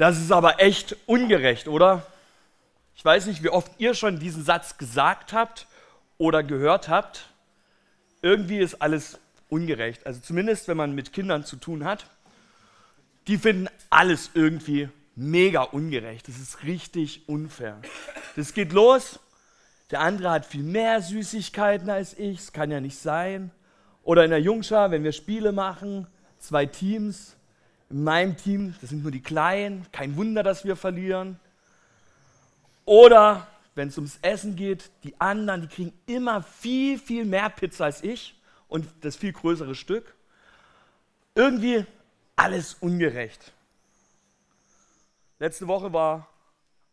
Das ist aber echt ungerecht, oder? Ich weiß nicht, wie oft ihr schon diesen Satz gesagt habt oder gehört habt. Irgendwie ist alles ungerecht. Also zumindest, wenn man mit Kindern zu tun hat. Die finden alles irgendwie mega ungerecht. Das ist richtig unfair. Das geht los. Der andere hat viel mehr Süßigkeiten als ich. Das kann ja nicht sein. Oder in der Jungschar, wenn wir Spiele machen, zwei Teams. In meinem Team, das sind nur die Kleinen. Kein Wunder, dass wir verlieren. Oder wenn es ums Essen geht, die anderen, die kriegen immer viel, viel mehr Pizza als ich und das viel größere Stück. Irgendwie alles ungerecht. Letzte Woche war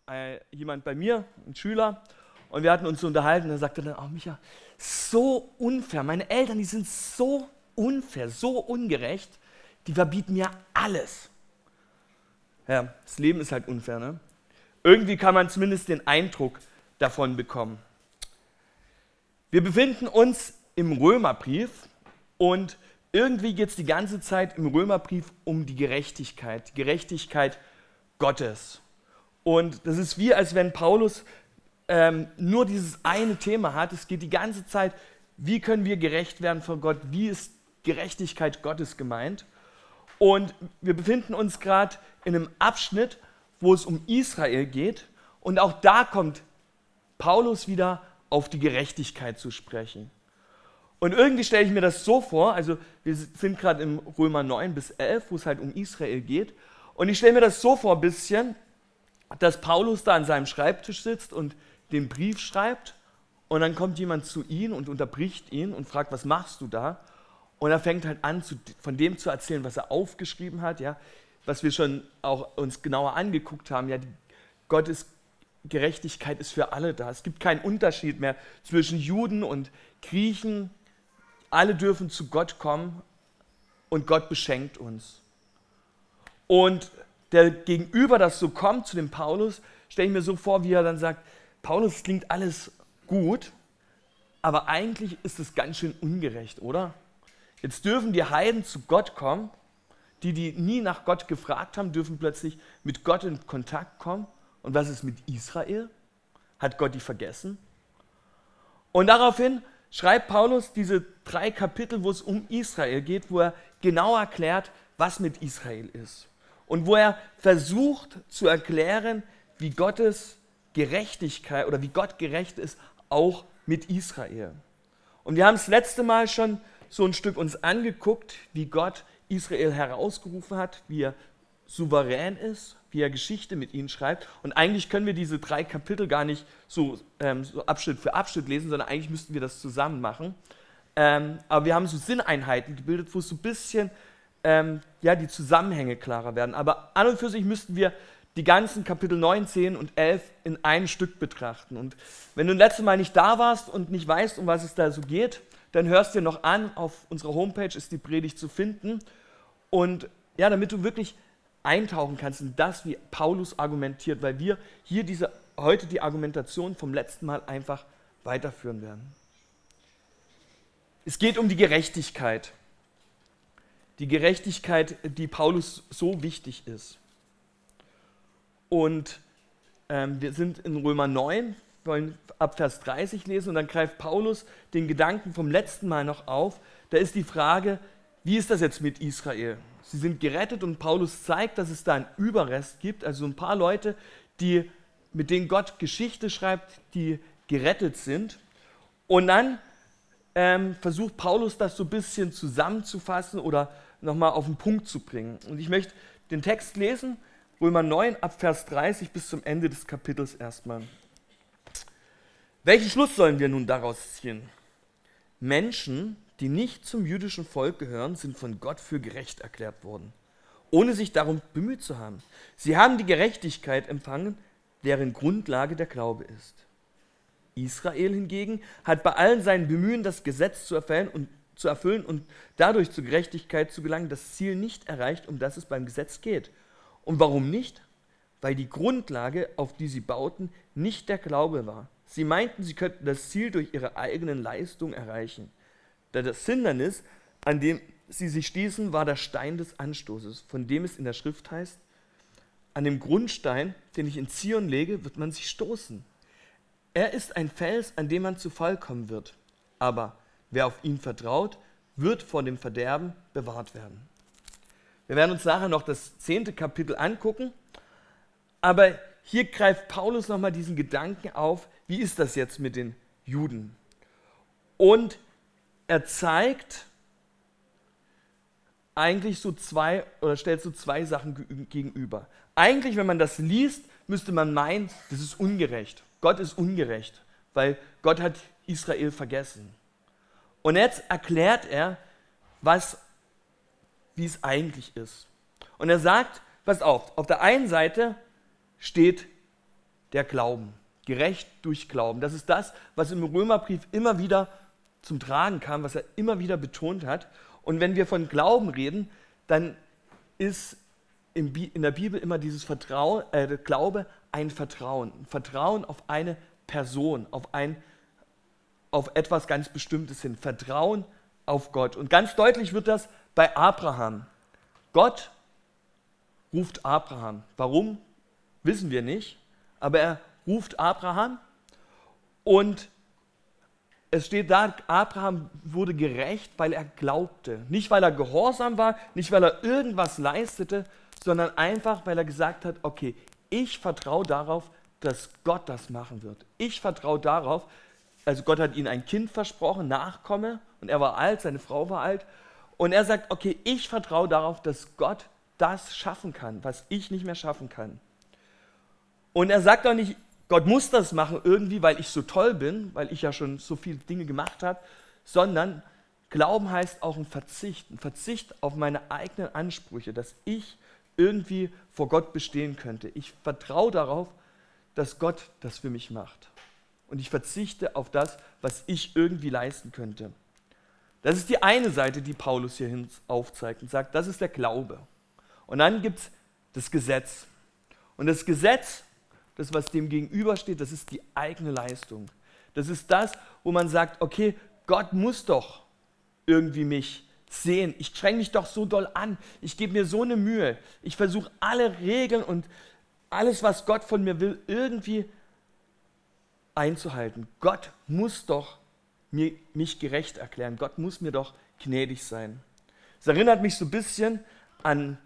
äh, jemand bei mir, ein Schüler, und wir hatten uns so unterhalten. Und er sagte dann, oh Micha, so unfair. Meine Eltern, die sind so unfair, so ungerecht. Die verbieten mir alles. Ja, das Leben ist halt unfair, ne? Irgendwie kann man zumindest den Eindruck davon bekommen. Wir befinden uns im Römerbrief und irgendwie geht es die ganze Zeit im Römerbrief um die Gerechtigkeit, die Gerechtigkeit Gottes. Und das ist wie, als wenn Paulus ähm, nur dieses eine Thema hat. Es geht die ganze Zeit, wie können wir gerecht werden vor Gott? Wie ist Gerechtigkeit Gottes gemeint? Und wir befinden uns gerade in einem Abschnitt, wo es um Israel geht. Und auch da kommt Paulus wieder auf die Gerechtigkeit zu sprechen. Und irgendwie stelle ich mir das so vor, also wir sind gerade im Römer 9 bis 11, wo es halt um Israel geht. Und ich stelle mir das so vor ein bisschen, dass Paulus da an seinem Schreibtisch sitzt und den Brief schreibt und dann kommt jemand zu ihm und unterbricht ihn und fragt, was machst du da? Und er fängt halt an, zu, von dem zu erzählen, was er aufgeschrieben hat, ja, was wir schon auch uns genauer angeguckt haben. Ja, die, Gottes Gerechtigkeit ist für alle da. Es gibt keinen Unterschied mehr zwischen Juden und Griechen. Alle dürfen zu Gott kommen und Gott beschenkt uns. Und der Gegenüber, das so kommt zu dem Paulus, stelle ich mir so vor, wie er dann sagt, Paulus klingt alles gut, aber eigentlich ist es ganz schön ungerecht, oder? Jetzt dürfen die Heiden zu Gott kommen, die, die nie nach Gott gefragt haben, dürfen plötzlich mit Gott in Kontakt kommen. Und was ist mit Israel? Hat Gott die vergessen? Und daraufhin schreibt Paulus diese drei Kapitel, wo es um Israel geht, wo er genau erklärt, was mit Israel ist und wo er versucht zu erklären, wie Gottes Gerechtigkeit oder wie Gott gerecht ist, auch mit Israel. Und wir haben das letzte Mal schon so ein Stück uns angeguckt, wie Gott Israel herausgerufen hat, wie er souverän ist, wie er Geschichte mit ihnen schreibt. Und eigentlich können wir diese drei Kapitel gar nicht so, ähm, so Abschnitt für Abschnitt lesen, sondern eigentlich müssten wir das zusammen machen. Ähm, aber wir haben so Sinneinheiten gebildet, wo so ein bisschen ähm, ja, die Zusammenhänge klarer werden. Aber an und für sich müssten wir die ganzen Kapitel 9, 10 und 11 in einem Stück betrachten. Und wenn du letztes Mal nicht da warst und nicht weißt, um was es da so geht, dann hörst dir noch an. Auf unserer Homepage ist die Predigt zu finden. Und ja, damit du wirklich eintauchen kannst in das, wie Paulus argumentiert, weil wir hier diese, heute die Argumentation vom letzten Mal einfach weiterführen werden. Es geht um die Gerechtigkeit die Gerechtigkeit, die Paulus so wichtig ist. Und ähm, wir sind in Römer 9, wollen ab Vers 30 lesen und dann greift Paulus den Gedanken vom letzten Mal noch auf. Da ist die Frage, wie ist das jetzt mit Israel? Sie sind gerettet und Paulus zeigt, dass es da einen Überrest gibt, also ein paar Leute, die, mit denen Gott Geschichte schreibt, die gerettet sind. Und dann ähm, versucht Paulus das so ein bisschen zusammenzufassen oder nochmal auf den Punkt zu bringen. Und ich möchte den Text lesen, Römer 9 ab Vers 30 bis zum Ende des Kapitels erstmal. Welchen Schluss sollen wir nun daraus ziehen? Menschen, die nicht zum jüdischen Volk gehören, sind von Gott für gerecht erklärt worden, ohne sich darum bemüht zu haben. Sie haben die Gerechtigkeit empfangen, deren Grundlage der Glaube ist. Israel hingegen hat bei allen seinen Bemühen, das Gesetz zu erfüllen und zu erfüllen und dadurch zur Gerechtigkeit zu gelangen, das Ziel nicht erreicht, um das es beim Gesetz geht. Und warum nicht? Weil die Grundlage, auf die sie bauten, nicht der Glaube war. Sie meinten, sie könnten das Ziel durch ihre eigenen Leistungen erreichen. Da das Hindernis, an dem sie sich stießen, war der Stein des Anstoßes, von dem es in der Schrift heißt, an dem Grundstein, den ich in Zion lege, wird man sich stoßen. Er ist ein Fels, an dem man zu Fall kommen wird. Aber wer auf ihn vertraut, wird vor dem Verderben bewahrt werden. Wir werden uns nachher noch das zehnte Kapitel angucken. Aber hier greift Paulus nochmal diesen Gedanken auf, wie ist das jetzt mit den Juden? Und er zeigt eigentlich so zwei, oder stellt so zwei Sachen gegenüber. Eigentlich, wenn man das liest, müsste man meinen, das ist ungerecht. Gott ist ungerecht, weil Gott hat Israel vergessen. Und jetzt erklärt er, was, wie es eigentlich ist. Und er sagt, pass auf, auf der einen Seite steht der Glauben, gerecht durch Glauben. Das ist das, was im Römerbrief immer wieder zum Tragen kam, was er immer wieder betont hat. Und wenn wir von Glauben reden, dann ist in der Bibel immer dieses Vertrauen, äh, Glaube ein Vertrauen. Ein Vertrauen auf eine Person, auf, ein, auf etwas ganz Bestimmtes hin. Vertrauen auf Gott. Und ganz deutlich wird das bei Abraham. Gott ruft Abraham. Warum? Wissen wir nicht. Aber er ruft Abraham und es steht da, Abraham wurde gerecht, weil er glaubte. Nicht, weil er gehorsam war, nicht, weil er irgendwas leistete, sondern einfach, weil er gesagt hat, okay, ich vertraue darauf, dass Gott das machen wird. Ich vertraue darauf, also Gott hat ihm ein Kind versprochen, Nachkomme, und er war alt, seine Frau war alt. Und er sagt, okay, ich vertraue darauf, dass Gott das schaffen kann, was ich nicht mehr schaffen kann. Und er sagt auch nicht, Gott muss das machen irgendwie, weil ich so toll bin, weil ich ja schon so viele Dinge gemacht habe, sondern Glauben heißt auch ein Verzicht, ein Verzicht auf meine eigenen Ansprüche, dass ich irgendwie vor Gott bestehen könnte. Ich vertraue darauf, dass Gott das für mich macht. Und ich verzichte auf das, was ich irgendwie leisten könnte. Das ist die eine Seite, die Paulus hier aufzeigt und sagt, das ist der Glaube. Und dann gibt es das Gesetz. Und das Gesetz das, was dem gegenübersteht, das ist die eigene Leistung. Das ist das, wo man sagt, okay, Gott muss doch irgendwie mich sehen. Ich streng mich doch so doll an. Ich gebe mir so eine Mühe. Ich versuche alle Regeln und alles, was Gott von mir will, irgendwie einzuhalten. Gott muss doch mir, mich gerecht erklären. Gott muss mir doch gnädig sein. Es erinnert mich so ein bisschen an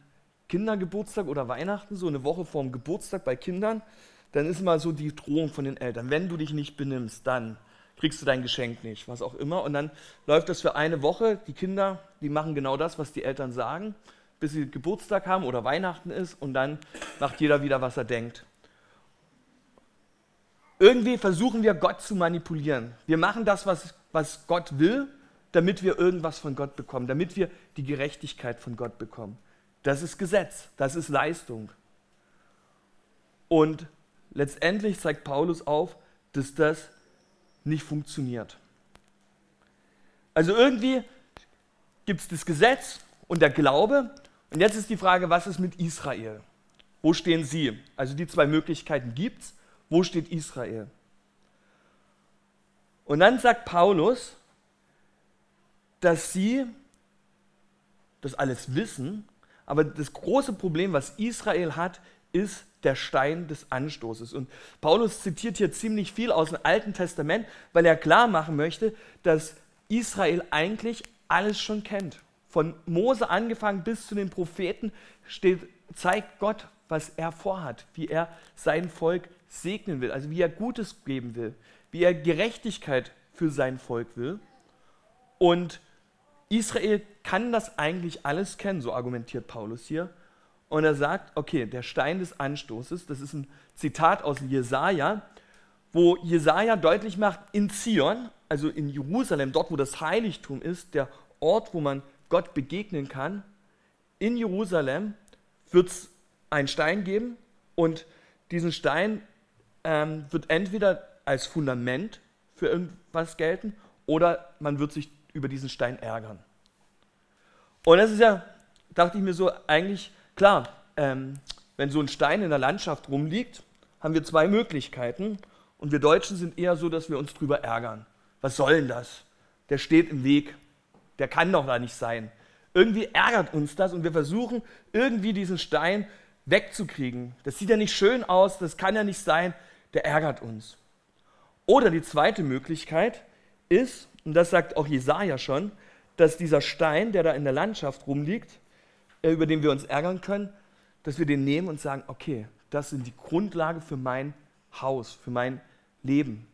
Kindergeburtstag oder Weihnachten, so eine Woche vorm Geburtstag bei Kindern dann ist mal so die Drohung von den Eltern, wenn du dich nicht benimmst, dann kriegst du dein Geschenk nicht, was auch immer. Und dann läuft das für eine Woche. Die Kinder, die machen genau das, was die Eltern sagen, bis sie Geburtstag haben oder Weihnachten ist und dann macht jeder wieder, was er denkt. Irgendwie versuchen wir Gott zu manipulieren. Wir machen das, was, was Gott will, damit wir irgendwas von Gott bekommen, damit wir die Gerechtigkeit von Gott bekommen. Das ist Gesetz, das ist Leistung. Und letztendlich zeigt Paulus auf, dass das nicht funktioniert. Also irgendwie gibt es das Gesetz und der Glaube. Und jetzt ist die Frage, was ist mit Israel? Wo stehen sie? Also die zwei Möglichkeiten gibt es. Wo steht Israel? Und dann sagt Paulus, dass sie das alles wissen, aber das große Problem, was Israel hat, ist der Stein des Anstoßes. Und Paulus zitiert hier ziemlich viel aus dem Alten Testament, weil er klar machen möchte, dass Israel eigentlich alles schon kennt. Von Mose angefangen bis zu den Propheten steht, zeigt Gott, was er vorhat, wie er sein Volk segnen will, also wie er Gutes geben will, wie er Gerechtigkeit für sein Volk will. Und Israel kann das eigentlich alles kennen, so argumentiert Paulus hier. Und er sagt, okay, der Stein des Anstoßes, das ist ein Zitat aus Jesaja, wo Jesaja deutlich macht, in Zion, also in Jerusalem, dort wo das Heiligtum ist, der Ort, wo man Gott begegnen kann, in Jerusalem wird es einen Stein geben und diesen Stein ähm, wird entweder als Fundament für irgendwas gelten oder man wird sich über diesen Stein ärgern. Und das ist ja, dachte ich mir so, eigentlich Klar, ähm, wenn so ein Stein in der Landschaft rumliegt, haben wir zwei Möglichkeiten. Und wir Deutschen sind eher so, dass wir uns drüber ärgern. Was soll denn das? Der steht im Weg. Der kann doch da nicht sein. Irgendwie ärgert uns das und wir versuchen irgendwie diesen Stein wegzukriegen. Das sieht ja nicht schön aus, das kann ja nicht sein, der ärgert uns. Oder die zweite Möglichkeit ist, und das sagt auch Jesaja schon, dass dieser Stein, der da in der Landschaft rumliegt, über den wir uns ärgern können, dass wir den nehmen und sagen, okay, das sind die Grundlage für mein Haus, für mein Leben.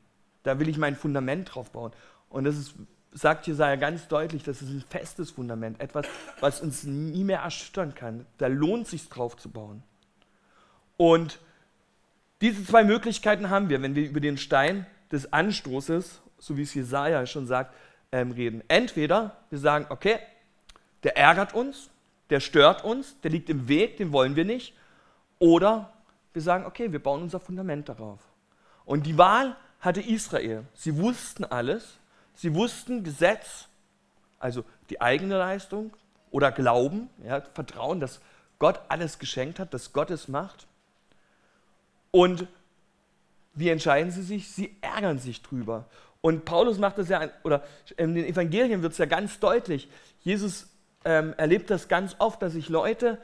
Da will ich mein Fundament drauf bauen. Und das ist, sagt Jesaja ganz deutlich, das ist ein festes Fundament, etwas, was uns nie mehr erschüttern kann. Da lohnt es sich drauf zu bauen. Und diese zwei Möglichkeiten haben wir, wenn wir über den Stein des Anstoßes, so wie es Jesaja schon sagt, ähm, reden. Entweder wir sagen, okay, der ärgert uns, der stört uns, der liegt im Weg, den wollen wir nicht. Oder wir sagen, okay, wir bauen unser Fundament darauf. Und die Wahl hatte Israel. Sie wussten alles. Sie wussten Gesetz, also die eigene Leistung oder Glauben, ja, Vertrauen, dass Gott alles geschenkt hat, dass Gott es macht. Und wie entscheiden sie sich? Sie ärgern sich drüber. Und Paulus macht das ja, oder in den Evangelien wird es ja ganz deutlich. Jesus ähm, erlebt das ganz oft, dass sich Leute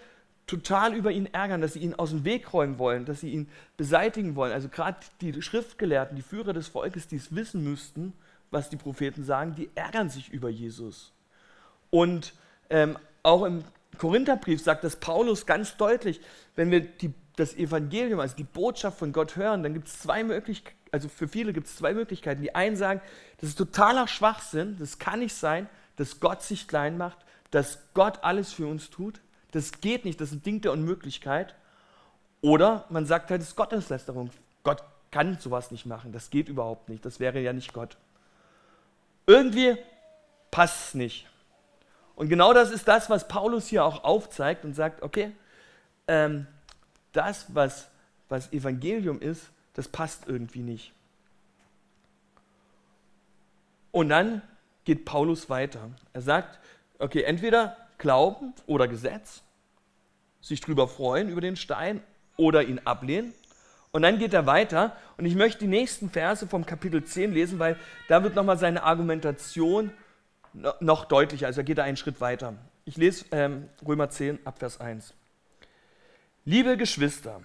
total über ihn ärgern, dass sie ihn aus dem Weg räumen wollen, dass sie ihn beseitigen wollen. Also gerade die Schriftgelehrten, die Führer des Volkes, die es wissen müssten, was die Propheten sagen, die ärgern sich über Jesus. Und ähm, auch im Korintherbrief sagt das Paulus ganz deutlich, wenn wir die das Evangelium, also die Botschaft von Gott hören, dann gibt es zwei Möglichkeiten, also für viele gibt es zwei Möglichkeiten. Die einen sagen, das ist totaler Schwachsinn, das kann nicht sein, dass Gott sich klein macht, dass Gott alles für uns tut. Das geht nicht, das ist ein Ding der Unmöglichkeit. Oder man sagt halt, es ist Gotteslästerung. Gott kann sowas nicht machen, das geht überhaupt nicht, das wäre ja nicht Gott. Irgendwie passt es nicht. Und genau das ist das, was Paulus hier auch aufzeigt und sagt, okay, ähm, das, was, was Evangelium ist, das passt irgendwie nicht. Und dann geht Paulus weiter. Er sagt, okay, entweder Glauben oder Gesetz, sich drüber freuen über den Stein oder ihn ablehnen. Und dann geht er weiter und ich möchte die nächsten Verse vom Kapitel 10 lesen, weil da wird nochmal seine Argumentation noch deutlicher. Also er geht da einen Schritt weiter. Ich lese ähm, Römer 10 ab Vers 1. Liebe Geschwister,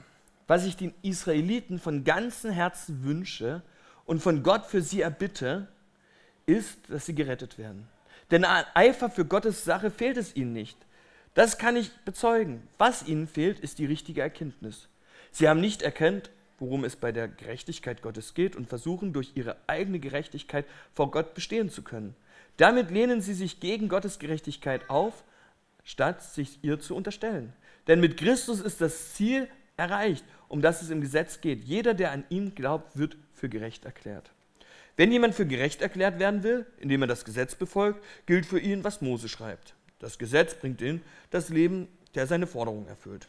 was ich den Israeliten von ganzem Herzen wünsche und von Gott für sie erbitte, ist, dass sie gerettet werden. Denn an Eifer für Gottes Sache fehlt es ihnen nicht. Das kann ich bezeugen. Was ihnen fehlt, ist die richtige Erkenntnis. Sie haben nicht erkannt, worum es bei der Gerechtigkeit Gottes geht und versuchen durch ihre eigene Gerechtigkeit vor Gott bestehen zu können. Damit lehnen sie sich gegen Gottes Gerechtigkeit auf, statt sich ihr zu unterstellen. Denn mit Christus ist das Ziel erreicht, um das es im Gesetz geht. Jeder, der an ihn glaubt, wird für gerecht erklärt. Wenn jemand für gerecht erklärt werden will, indem er das Gesetz befolgt, gilt für ihn, was Mose schreibt. Das Gesetz bringt ihn das Leben, der seine Forderungen erfüllt.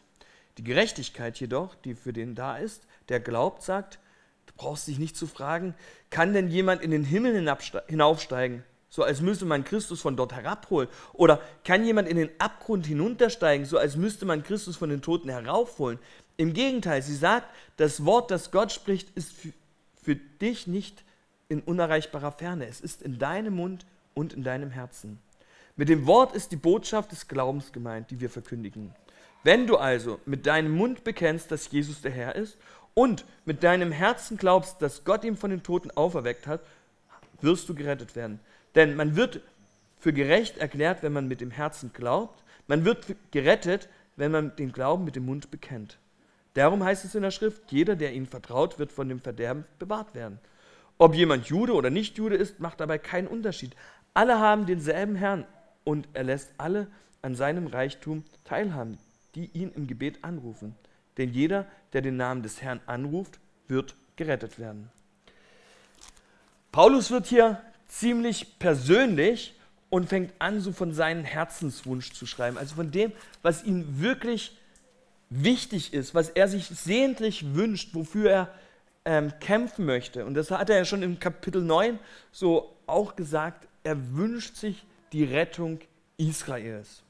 Die Gerechtigkeit jedoch, die für den da ist, der glaubt, sagt, du brauchst dich nicht zu fragen, kann denn jemand in den Himmel hinaufsteigen? so als müsste man Christus von dort herabholen? Oder kann jemand in den Abgrund hinuntersteigen, so als müsste man Christus von den Toten heraufholen? Im Gegenteil, sie sagt, das Wort, das Gott spricht, ist für, für dich nicht in unerreichbarer Ferne. Es ist in deinem Mund und in deinem Herzen. Mit dem Wort ist die Botschaft des Glaubens gemeint, die wir verkündigen. Wenn du also mit deinem Mund bekennst, dass Jesus der Herr ist und mit deinem Herzen glaubst, dass Gott ihn von den Toten auferweckt hat, wirst du gerettet werden. Denn man wird für gerecht erklärt, wenn man mit dem Herzen glaubt. Man wird gerettet, wenn man den Glauben mit dem Mund bekennt. Darum heißt es in der Schrift, jeder, der ihnen vertraut, wird von dem Verderben bewahrt werden. Ob jemand Jude oder nicht Jude ist, macht dabei keinen Unterschied. Alle haben denselben Herrn und er lässt alle an seinem Reichtum teilhaben, die ihn im Gebet anrufen. Denn jeder, der den Namen des Herrn anruft, wird gerettet werden. Paulus wird hier ziemlich persönlich und fängt an, so von seinem Herzenswunsch zu schreiben. Also von dem, was ihm wirklich wichtig ist, was er sich sehentlich wünscht, wofür er ähm, kämpfen möchte. Und das hat er ja schon im Kapitel 9 so auch gesagt. Er wünscht sich die Rettung Israels.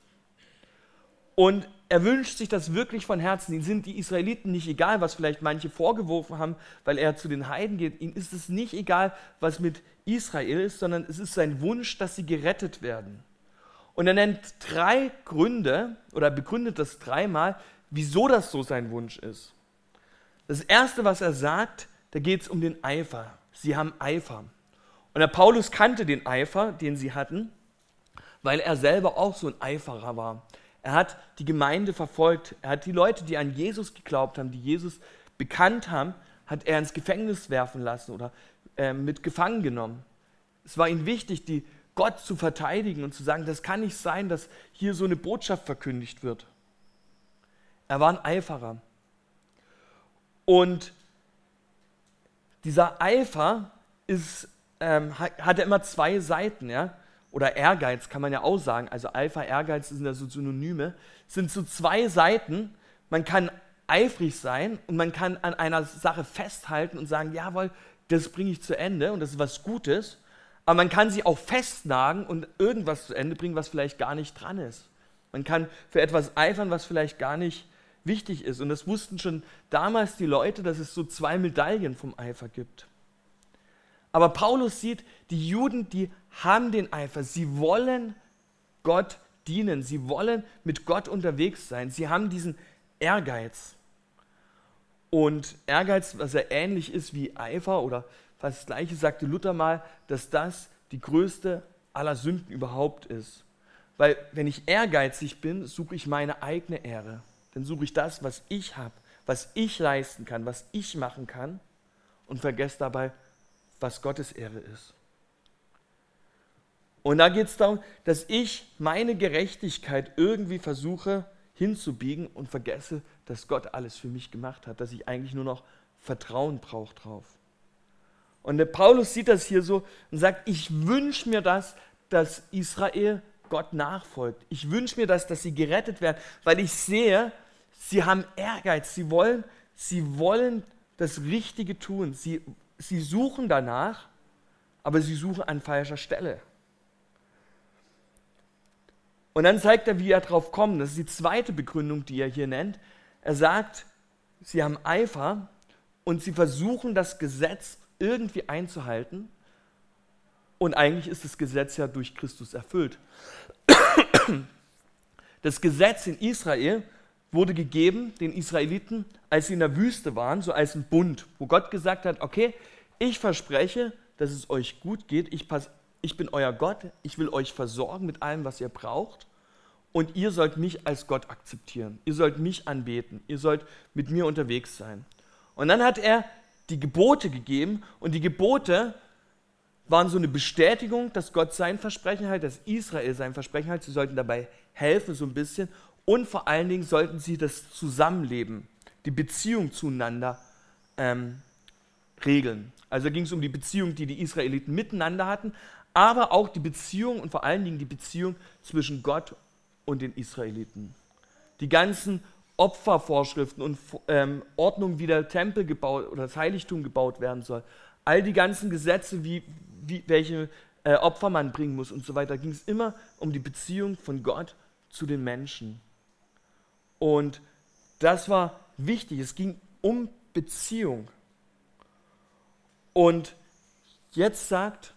Und er wünscht sich das wirklich von Herzen. Ihm sind die Israeliten nicht egal, was vielleicht manche vorgeworfen haben, weil er zu den Heiden geht. Ihm ist es nicht egal, was mit Israel ist, sondern es ist sein Wunsch, dass sie gerettet werden. Und er nennt drei Gründe oder begründet das dreimal, wieso das so sein Wunsch ist. Das Erste, was er sagt, da geht es um den Eifer. Sie haben Eifer. Und der Paulus kannte den Eifer, den sie hatten, weil er selber auch so ein Eiferer war. Er hat die Gemeinde verfolgt. Er hat die Leute, die an Jesus geglaubt haben, die Jesus bekannt haben, hat er ins Gefängnis werfen lassen oder äh, mit gefangen genommen. Es war ihm wichtig, die Gott zu verteidigen und zu sagen, das kann nicht sein, dass hier so eine Botschaft verkündigt wird. Er war ein Eiferer. Und dieser Eifer ist, ähm, hat ja immer zwei Seiten, ja? oder Ehrgeiz kann man ja auch sagen. Also Eifer, Ehrgeiz sind ja so Synonyme. Es sind so zwei Seiten. Man kann eifrig sein und man kann an einer Sache festhalten und sagen, jawohl, das bringe ich zu Ende und das ist was Gutes. Aber man kann sie auch festnagen und irgendwas zu Ende bringen, was vielleicht gar nicht dran ist. Man kann für etwas eifern, was vielleicht gar nicht wichtig ist. Und das wussten schon damals die Leute, dass es so zwei Medaillen vom Eifer gibt. Aber Paulus sieht, die Juden, die haben den Eifer. Sie wollen Gott dienen. Sie wollen mit Gott unterwegs sein. Sie haben diesen Ehrgeiz. Und Ehrgeiz, was ja ähnlich ist wie Eifer oder fast das gleiche, sagte Luther mal, dass das die größte aller Sünden überhaupt ist. Weil wenn ich ehrgeizig bin, suche ich meine eigene Ehre. Dann suche ich das, was ich habe, was ich leisten kann, was ich machen kann und vergesse dabei, was Gottes Ehre ist. Und da geht es darum, dass ich meine Gerechtigkeit irgendwie versuche hinzubiegen und vergesse, dass Gott alles für mich gemacht hat, dass ich eigentlich nur noch Vertrauen brauche drauf. Und der Paulus sieht das hier so und sagt, ich wünsche mir das, dass Israel Gott nachfolgt. Ich wünsche mir das, dass sie gerettet werden, weil ich sehe, sie haben Ehrgeiz, sie wollen, sie wollen das Richtige tun. Sie, sie suchen danach, aber sie suchen an falscher Stelle. Und dann zeigt er, wie er drauf kommt. Das ist die zweite Begründung, die er hier nennt. Er sagt, sie haben Eifer und sie versuchen das Gesetz irgendwie einzuhalten. Und eigentlich ist das Gesetz ja durch Christus erfüllt. Das Gesetz in Israel wurde gegeben den Israeliten, als sie in der Wüste waren, so als ein Bund, wo Gott gesagt hat, okay, ich verspreche, dass es euch gut geht, ich, pass, ich bin euer Gott, ich will euch versorgen mit allem, was ihr braucht. Und ihr sollt mich als Gott akzeptieren, ihr sollt mich anbeten, ihr sollt mit mir unterwegs sein. Und dann hat er die Gebote gegeben. Und die Gebote waren so eine Bestätigung, dass Gott sein Versprechen hat, dass Israel sein Versprechen hat. Sie sollten dabei helfen so ein bisschen und vor allen Dingen sollten sie das Zusammenleben, die Beziehung zueinander ähm, regeln. Also ging es um die Beziehung, die die Israeliten miteinander hatten, aber auch die Beziehung und vor allen Dingen die Beziehung zwischen Gott und den Israeliten. Die ganzen Opfervorschriften und ähm, Ordnungen, wie der Tempel gebaut oder das Heiligtum gebaut werden soll, all die ganzen Gesetze, wie, wie welche äh, Opfer man bringen muss und so weiter, ging es immer um die Beziehung von Gott zu den Menschen. Und das war wichtig. Es ging um Beziehung. Und jetzt sagt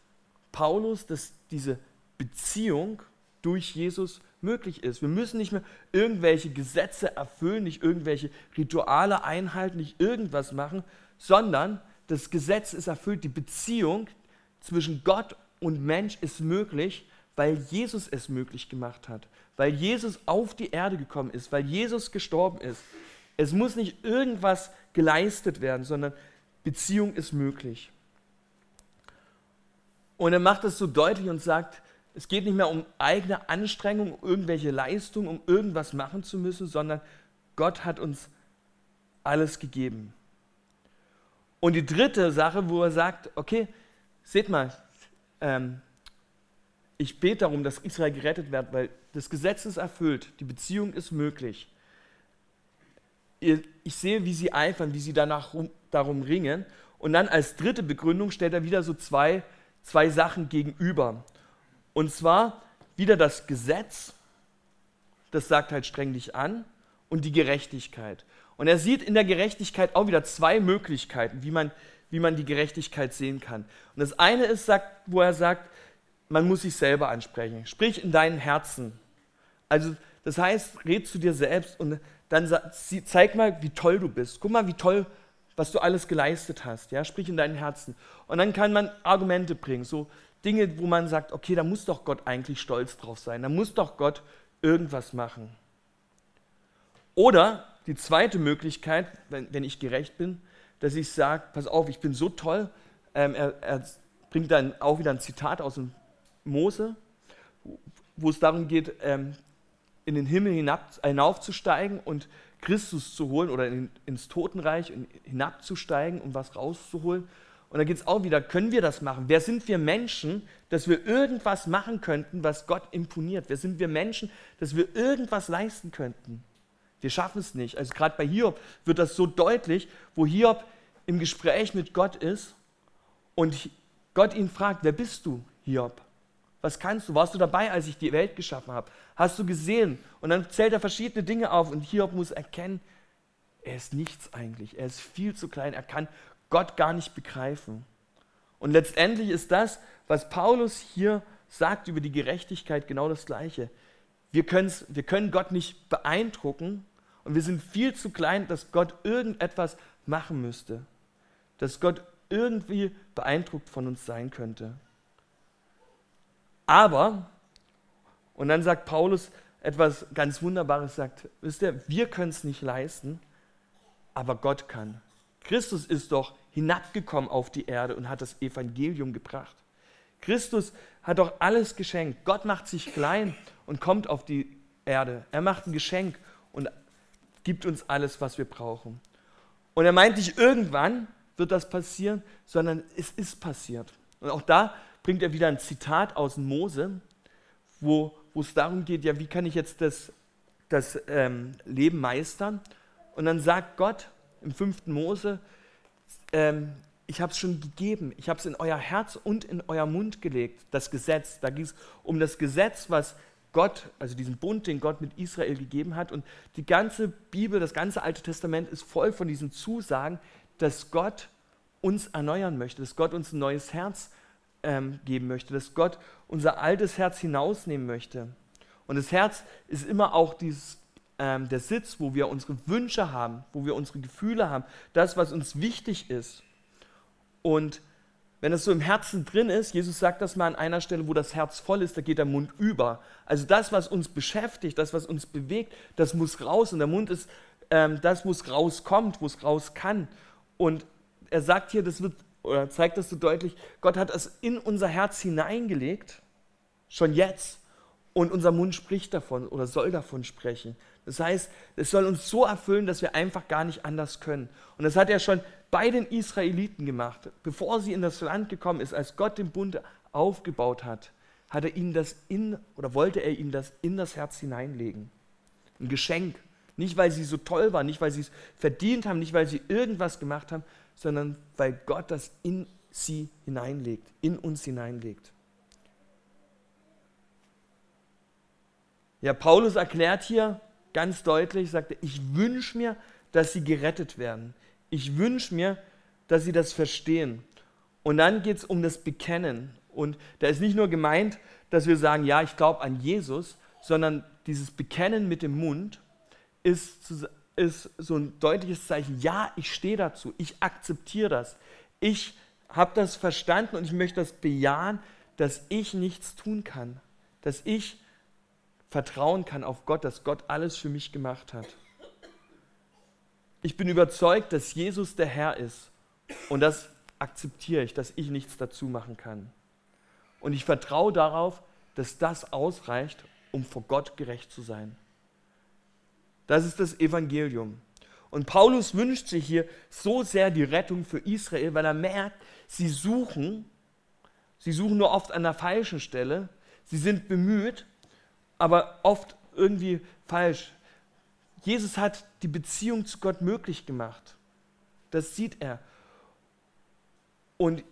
Paulus, dass diese Beziehung durch Jesus möglich ist. Wir müssen nicht mehr irgendwelche Gesetze erfüllen, nicht irgendwelche Rituale einhalten, nicht irgendwas machen, sondern das Gesetz ist erfüllt. Die Beziehung zwischen Gott und Mensch ist möglich, weil Jesus es möglich gemacht hat weil Jesus auf die Erde gekommen ist, weil Jesus gestorben ist. Es muss nicht irgendwas geleistet werden, sondern Beziehung ist möglich. Und er macht es so deutlich und sagt, es geht nicht mehr um eigene Anstrengung, um irgendwelche Leistungen, um irgendwas machen zu müssen, sondern Gott hat uns alles gegeben. Und die dritte Sache, wo er sagt, okay, seht mal, ähm, ich bete darum, dass Israel gerettet wird, weil das Gesetz ist erfüllt, die Beziehung ist möglich. Ich sehe, wie sie eifern, wie sie danach darum ringen. Und dann als dritte Begründung stellt er wieder so zwei, zwei Sachen gegenüber. Und zwar wieder das Gesetz, das sagt halt streng dich an, und die Gerechtigkeit. Und er sieht in der Gerechtigkeit auch wieder zwei Möglichkeiten, wie man, wie man die Gerechtigkeit sehen kann. Und das eine ist, sagt, wo er sagt, man muss sich selber ansprechen. Sprich in deinen Herzen. Also das heißt, red zu dir selbst und dann zeig mal, wie toll du bist. Guck mal, wie toll, was du alles geleistet hast. Ja, sprich in deinem Herzen. Und dann kann man Argumente bringen, so Dinge, wo man sagt, okay, da muss doch Gott eigentlich stolz drauf sein. Da muss doch Gott irgendwas machen. Oder die zweite Möglichkeit, wenn, wenn ich gerecht bin, dass ich sage, pass auf, ich bin so toll. Ähm, er, er bringt dann auch wieder ein Zitat aus dem Mose, wo es darum geht, ähm, in den Himmel hinab, hinaufzusteigen und Christus zu holen oder in, ins Totenreich hinabzusteigen um was rauszuholen. Und da geht es auch wieder, können wir das machen? Wer sind wir Menschen, dass wir irgendwas machen könnten, was Gott imponiert? Wer sind wir Menschen, dass wir irgendwas leisten könnten? Wir schaffen es nicht. Also gerade bei Hiob wird das so deutlich, wo Hiob im Gespräch mit Gott ist und Gott ihn fragt, wer bist du, Hiob? Was kannst du? Warst du dabei, als ich die Welt geschaffen habe? Hast du gesehen? Und dann zählt er verschiedene Dinge auf und Hiob muss erkennen, er ist nichts eigentlich. Er ist viel zu klein. Er kann Gott gar nicht begreifen. Und letztendlich ist das, was Paulus hier sagt über die Gerechtigkeit, genau das Gleiche. Wir, wir können Gott nicht beeindrucken und wir sind viel zu klein, dass Gott irgendetwas machen müsste. Dass Gott irgendwie beeindruckt von uns sein könnte. Aber, und dann sagt Paulus etwas ganz Wunderbares, sagt, wisst ihr, wir können es nicht leisten, aber Gott kann. Christus ist doch hinabgekommen auf die Erde und hat das Evangelium gebracht. Christus hat doch alles geschenkt. Gott macht sich klein und kommt auf die Erde. Er macht ein Geschenk und gibt uns alles, was wir brauchen. Und er meint nicht, irgendwann wird das passieren, sondern es ist passiert. Und auch da bringt er wieder ein Zitat aus Mose, wo, wo es darum geht, ja, wie kann ich jetzt das, das ähm, Leben meistern? Und dann sagt Gott im fünften Mose, ähm, ich habe es schon gegeben, ich habe es in euer Herz und in euer Mund gelegt, das Gesetz. Da ging es um das Gesetz, was Gott, also diesen Bund, den Gott mit Israel gegeben hat. Und die ganze Bibel, das ganze Alte Testament ist voll von diesen Zusagen, dass Gott uns erneuern möchte, dass Gott uns ein neues Herz ähm, geben möchte, dass Gott unser altes Herz hinausnehmen möchte. Und das Herz ist immer auch dieses, ähm, der Sitz, wo wir unsere Wünsche haben, wo wir unsere Gefühle haben, das, was uns wichtig ist. Und wenn das so im Herzen drin ist, Jesus sagt das mal an einer Stelle, wo das Herz voll ist, da geht der Mund über. Also das, was uns beschäftigt, das, was uns bewegt, das muss raus. Und der Mund ist ähm, das, wo es rauskommt, wo es raus kann. Und er sagt hier, das wird oder zeigt das so deutlich, Gott hat es in unser Herz hineingelegt, schon jetzt, und unser Mund spricht davon oder soll davon sprechen. Das heißt, es soll uns so erfüllen, dass wir einfach gar nicht anders können. Und das hat er schon bei den Israeliten gemacht. Bevor sie in das Land gekommen ist, als Gott den Bund aufgebaut hat, hat er ihnen das in oder wollte er ihnen das in das Herz hineinlegen. Ein Geschenk. Nicht, weil sie so toll waren, nicht, weil sie es verdient haben, nicht, weil sie irgendwas gemacht haben, sondern weil Gott das in sie hineinlegt, in uns hineinlegt. Ja, Paulus erklärt hier ganz deutlich, sagt er, ich wünsche mir, dass sie gerettet werden. Ich wünsche mir, dass sie das verstehen. Und dann geht es um das Bekennen. Und da ist nicht nur gemeint, dass wir sagen, ja, ich glaube an Jesus, sondern dieses Bekennen mit dem Mund ist ist so ein deutliches Zeichen, ja, ich stehe dazu, ich akzeptiere das, ich habe das verstanden und ich möchte das bejahen, dass ich nichts tun kann, dass ich vertrauen kann auf Gott, dass Gott alles für mich gemacht hat. Ich bin überzeugt, dass Jesus der Herr ist und das akzeptiere ich, dass ich nichts dazu machen kann. Und ich vertraue darauf, dass das ausreicht, um vor Gott gerecht zu sein. Das ist das Evangelium. Und Paulus wünscht sich hier so sehr die Rettung für Israel, weil er merkt, sie suchen, sie suchen nur oft an der falschen Stelle, sie sind bemüht, aber oft irgendwie falsch. Jesus hat die Beziehung zu Gott möglich gemacht. Das sieht er. Und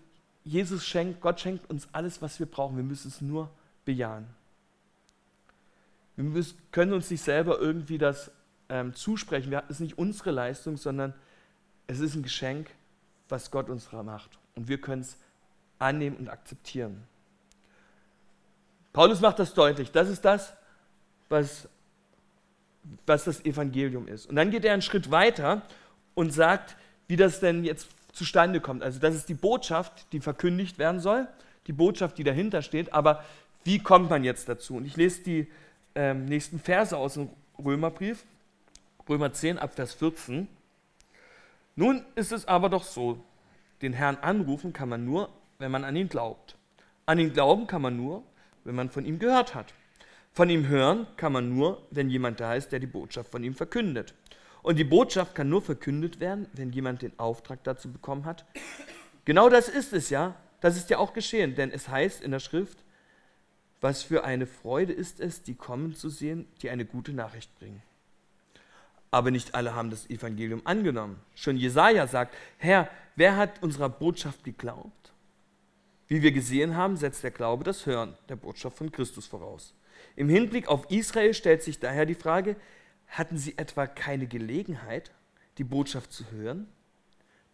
Jesus schenkt, Gott schenkt uns alles, was wir brauchen. Wir müssen es nur bejahen. Wir müssen, können uns nicht selber irgendwie das ähm, zusprechen. Es ist nicht unsere Leistung, sondern es ist ein Geschenk, was Gott uns macht. Und wir können es annehmen und akzeptieren. Paulus macht das deutlich. Das ist das, was was das Evangelium ist. Und dann geht er einen Schritt weiter und sagt, wie das denn jetzt zustande kommt. Also das ist die Botschaft, die verkündigt werden soll, die Botschaft, die dahinter steht, aber wie kommt man jetzt dazu? Und ich lese die ähm, nächsten Verse aus dem Römerbrief, Römer 10 ab Vers 14. Nun ist es aber doch so, den Herrn anrufen kann man nur, wenn man an ihn glaubt. An ihn glauben kann man nur, wenn man von ihm gehört hat. Von ihm hören kann man nur, wenn jemand da ist, der die Botschaft von ihm verkündet. Und die Botschaft kann nur verkündet werden, wenn jemand den Auftrag dazu bekommen hat. Genau das ist es ja. Das ist ja auch geschehen, denn es heißt in der Schrift, was für eine Freude ist es, die kommen zu sehen, die eine gute Nachricht bringen. Aber nicht alle haben das Evangelium angenommen. Schon Jesaja sagt: Herr, wer hat unserer Botschaft geglaubt? Wie wir gesehen haben, setzt der Glaube das Hören der Botschaft von Christus voraus. Im Hinblick auf Israel stellt sich daher die Frage: Hatten sie etwa keine Gelegenheit, die Botschaft zu hören?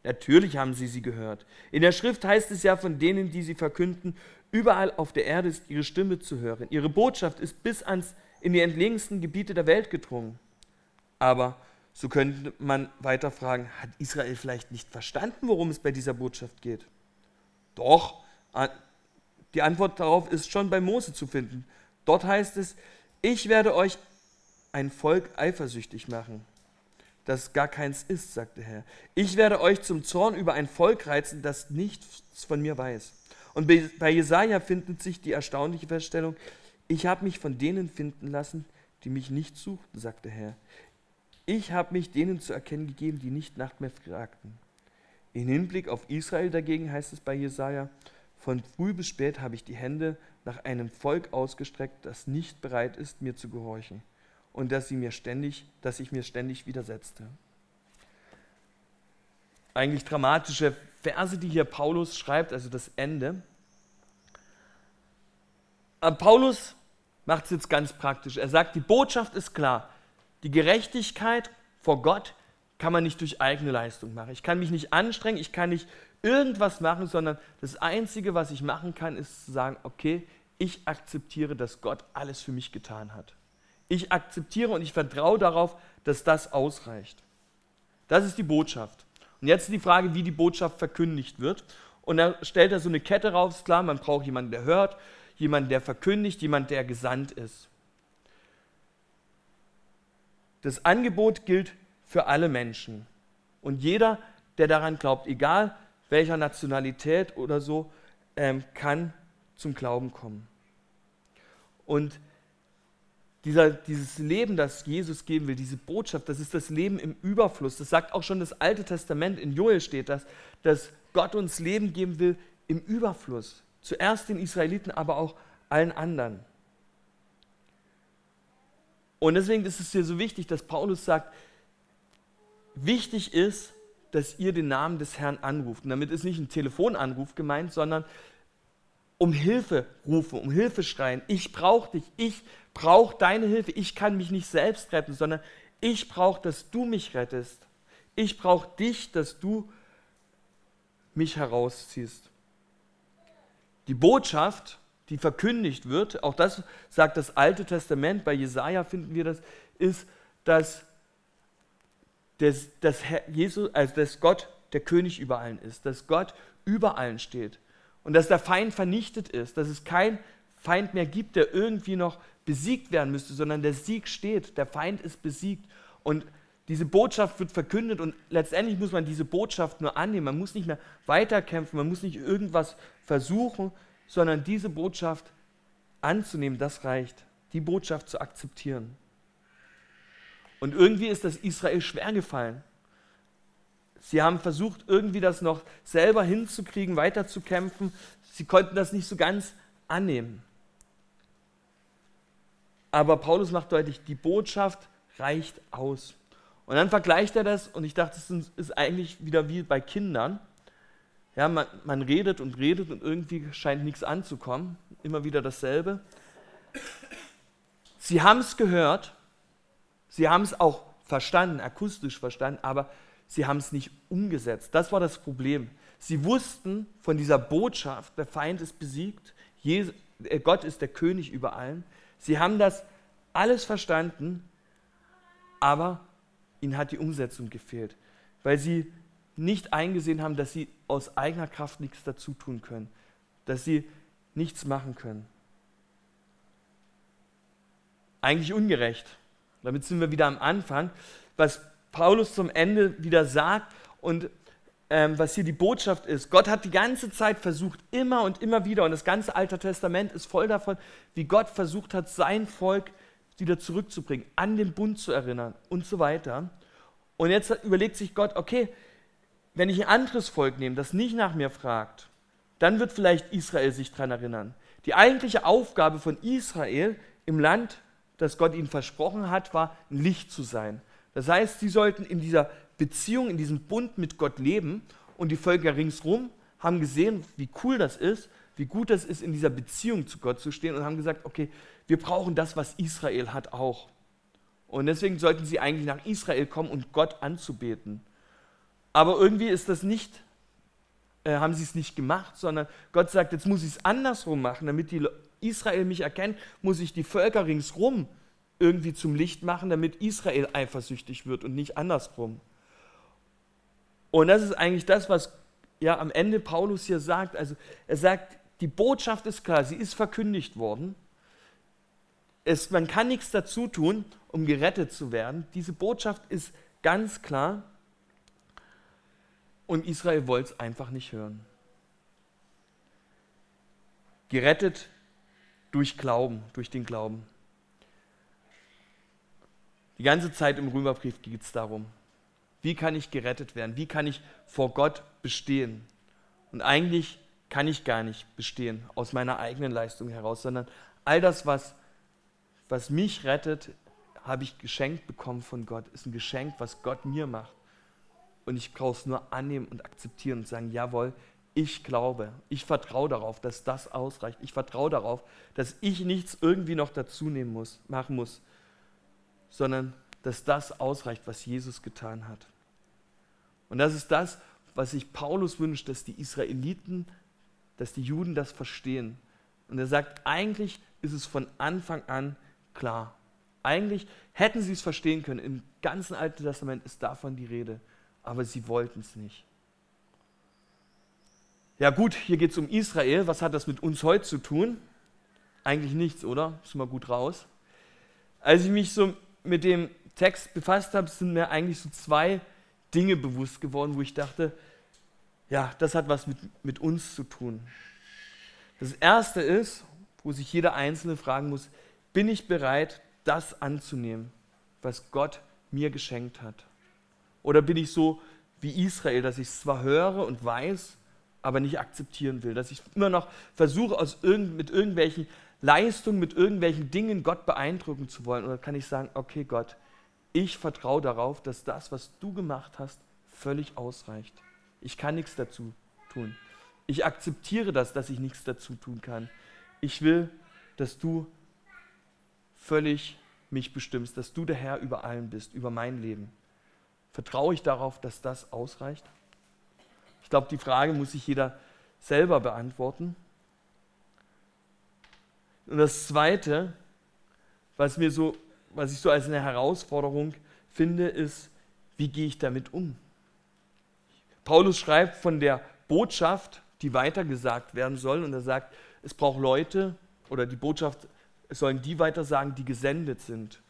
Natürlich haben sie sie gehört. In der Schrift heißt es ja von denen, die sie verkünden, überall auf der Erde ist ihre Stimme zu hören. Ihre Botschaft ist bis ans in die entlegensten Gebiete der Welt gedrungen. Aber so könnte man weiter fragen, hat Israel vielleicht nicht verstanden, worum es bei dieser Botschaft geht? Doch, die Antwort darauf ist schon bei Mose zu finden. Dort heißt es, ich werde euch ein Volk eifersüchtig machen, das gar keins ist, sagt der Herr. Ich werde euch zum Zorn über ein Volk reizen, das nichts von mir weiß. Und bei Jesaja findet sich die erstaunliche Feststellung: Ich habe mich von denen finden lassen, die mich nicht suchten, sagt der Herr. Ich habe mich denen zu erkennen gegeben, die nicht nach mir fragten. In Hinblick auf Israel dagegen heißt es bei Jesaja: Von früh bis spät habe ich die Hände nach einem Volk ausgestreckt, das nicht bereit ist, mir zu gehorchen und dass, sie mir ständig, dass ich mir ständig widersetzte. Eigentlich dramatische Verse, die hier Paulus schreibt, also das Ende. Aber Paulus macht es jetzt ganz praktisch. Er sagt, die Botschaft ist klar. Die Gerechtigkeit vor Gott kann man nicht durch eigene Leistung machen. Ich kann mich nicht anstrengen, ich kann nicht irgendwas machen, sondern das Einzige, was ich machen kann, ist zu sagen, okay, ich akzeptiere, dass Gott alles für mich getan hat. Ich akzeptiere und ich vertraue darauf, dass das ausreicht. Das ist die Botschaft. Und jetzt ist die Frage, wie die Botschaft verkündigt wird. Und da stellt er so eine Kette raus, ist klar, man braucht jemanden, der hört, jemanden, der verkündigt, jemanden, der gesandt ist. Das Angebot gilt für alle Menschen. Und jeder, der daran glaubt, egal welcher Nationalität oder so, ähm, kann zum Glauben kommen. Und dieser, dieses Leben, das Jesus geben will, diese Botschaft, das ist das Leben im Überfluss. Das sagt auch schon das Alte Testament. In Joel steht das, dass Gott uns Leben geben will im Überfluss. Zuerst den Israeliten, aber auch allen anderen. Und deswegen ist es hier so wichtig, dass Paulus sagt, wichtig ist, dass ihr den Namen des Herrn anruft. Und damit ist nicht ein Telefonanruf gemeint, sondern um Hilfe rufen, um Hilfe schreien. Ich brauche dich, ich brauche deine Hilfe. Ich kann mich nicht selbst retten, sondern ich brauche, dass du mich rettest. Ich brauche dich, dass du mich herausziehst. Die Botschaft, die verkündigt wird, auch das sagt das Alte Testament, bei Jesaja finden wir das, ist, dass, das, dass, Jesus, also dass Gott der König über allen ist, dass Gott über allen steht und dass der Feind vernichtet ist, dass es kein Feind mehr gibt, der irgendwie noch besiegt werden müsste, sondern der Sieg steht, der Feind ist besiegt und diese Botschaft wird verkündet und letztendlich muss man diese Botschaft nur annehmen. Man muss nicht mehr weiterkämpfen, man muss nicht irgendwas versuchen, sondern diese Botschaft anzunehmen, das reicht. Die Botschaft zu akzeptieren. Und irgendwie ist das Israel schwer gefallen. Sie haben versucht, irgendwie das noch selber hinzukriegen, weiterzukämpfen. Sie konnten das nicht so ganz annehmen. Aber Paulus macht deutlich, die Botschaft reicht aus. Und dann vergleicht er das, und ich dachte, es ist eigentlich wieder wie bei Kindern. Ja, man, man redet und redet und irgendwie scheint nichts anzukommen. Immer wieder dasselbe. Sie haben es gehört, sie haben es auch verstanden, akustisch verstanden, aber sie haben es nicht umgesetzt. Das war das Problem. Sie wussten von dieser Botschaft, der Feind ist besiegt, Gott ist der König über allen. Sie haben das alles verstanden, aber ihnen hat die Umsetzung gefehlt, weil sie nicht eingesehen haben, dass sie aus eigener Kraft nichts dazu tun können, dass sie nichts machen können. Eigentlich ungerecht. Damit sind wir wieder am Anfang, was Paulus zum Ende wieder sagt und ähm, was hier die Botschaft ist. Gott hat die ganze Zeit versucht, immer und immer wieder, und das ganze Alte Testament ist voll davon, wie Gott versucht hat, sein Volk wieder zurückzubringen, an den Bund zu erinnern und so weiter. Und jetzt überlegt sich Gott, okay, wenn ich ein anderes Volk nehme, das nicht nach mir fragt, dann wird vielleicht Israel sich daran erinnern. Die eigentliche Aufgabe von Israel im Land, das Gott ihnen versprochen hat, war, ein Licht zu sein. Das heißt, sie sollten in dieser Beziehung, in diesem Bund mit Gott leben und die Völker ringsherum haben gesehen, wie cool das ist, wie gut das ist, in dieser Beziehung zu Gott zu stehen und haben gesagt, okay, wir brauchen das, was Israel hat auch. Und deswegen sollten sie eigentlich nach Israel kommen und Gott anzubeten. Aber irgendwie ist das nicht, äh, haben sie es nicht gemacht, sondern Gott sagt, jetzt muss ich es andersrum machen, damit die Israel mich erkennt, muss ich die Völker ringsherum irgendwie zum Licht machen, damit Israel eifersüchtig wird und nicht andersrum. Und das ist eigentlich das, was ja am Ende Paulus hier sagt. Also er sagt, die Botschaft ist klar, sie ist verkündigt worden. Es, man kann nichts dazu tun, um gerettet zu werden. Diese Botschaft ist ganz klar. Und Israel wollte es einfach nicht hören. Gerettet durch Glauben, durch den Glauben. Die ganze Zeit im Römerbrief geht es darum, wie kann ich gerettet werden? Wie kann ich vor Gott bestehen? Und eigentlich kann ich gar nicht bestehen aus meiner eigenen Leistung heraus, sondern all das, was, was mich rettet, habe ich geschenkt bekommen von Gott. Ist ein Geschenk, was Gott mir macht. Und ich brauche es nur annehmen und akzeptieren und sagen, jawohl, ich glaube, ich vertraue darauf, dass das ausreicht. Ich vertraue darauf, dass ich nichts irgendwie noch dazu nehmen muss, machen muss, sondern dass das ausreicht, was Jesus getan hat. Und das ist das, was sich Paulus wünscht, dass die Israeliten, dass die Juden das verstehen. Und er sagt, eigentlich ist es von Anfang an klar. Eigentlich hätten sie es verstehen können. Im ganzen Alten Testament ist davon die Rede. Aber sie wollten es nicht. Ja gut, hier geht es um Israel. Was hat das mit uns heute zu tun? Eigentlich nichts, oder? Ist mal gut raus. Als ich mich so mit dem Text befasst habe, sind mir eigentlich so zwei Dinge bewusst geworden, wo ich dachte, ja, das hat was mit, mit uns zu tun. Das erste ist, wo sich jeder Einzelne fragen muss, bin ich bereit, das anzunehmen, was Gott mir geschenkt hat? Oder bin ich so wie Israel, dass ich es zwar höre und weiß, aber nicht akzeptieren will, dass ich immer noch versuche, aus irgend, mit irgendwelchen Leistungen, mit irgendwelchen Dingen Gott beeindrucken zu wollen? Oder kann ich sagen, okay Gott, ich vertraue darauf, dass das, was du gemacht hast, völlig ausreicht. Ich kann nichts dazu tun. Ich akzeptiere das, dass ich nichts dazu tun kann. Ich will, dass du völlig mich bestimmst, dass du der Herr über allen bist, über mein Leben. Vertraue ich darauf, dass das ausreicht? Ich glaube, die Frage muss sich jeder selber beantworten. Und das Zweite, was mir so was ich so als eine Herausforderung finde, ist, wie gehe ich damit um? Paulus schreibt von der Botschaft, die weitergesagt werden soll, und er sagt, es braucht Leute oder die Botschaft sollen die weitersagen, die gesendet sind.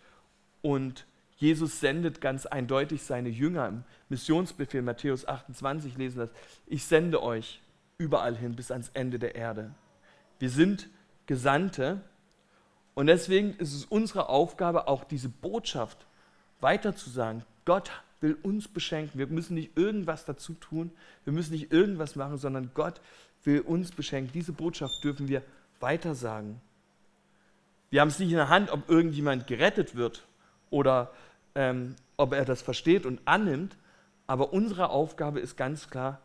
Und Jesus sendet ganz eindeutig seine Jünger im Missionsbefehl Matthäus 28 lesen das. Ich sende euch überall hin bis ans Ende der Erde. Wir sind Gesandte und deswegen ist es unsere Aufgabe, auch diese Botschaft weiterzusagen. Gott will uns beschenken. Wir müssen nicht irgendwas dazu tun, wir müssen nicht irgendwas machen, sondern Gott will uns beschenken. Diese Botschaft dürfen wir weitersagen. Wir haben es nicht in der Hand, ob irgendjemand gerettet wird oder ähm, ob er das versteht und annimmt, aber unsere Aufgabe ist ganz klar,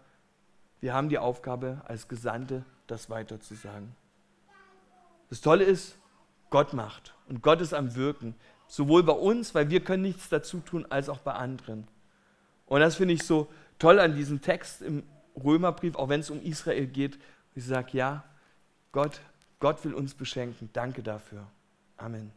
wir haben die Aufgabe als Gesandte, das weiterzusagen. Das Tolle ist, Gott macht. Und Gott ist am Wirken. Sowohl bei uns, weil wir können nichts dazu tun, als auch bei anderen. Und das finde ich so toll an diesem Text im Römerbrief, auch wenn es um Israel geht. Ich sage, ja, Gott, Gott will uns beschenken. Danke dafür. Amen.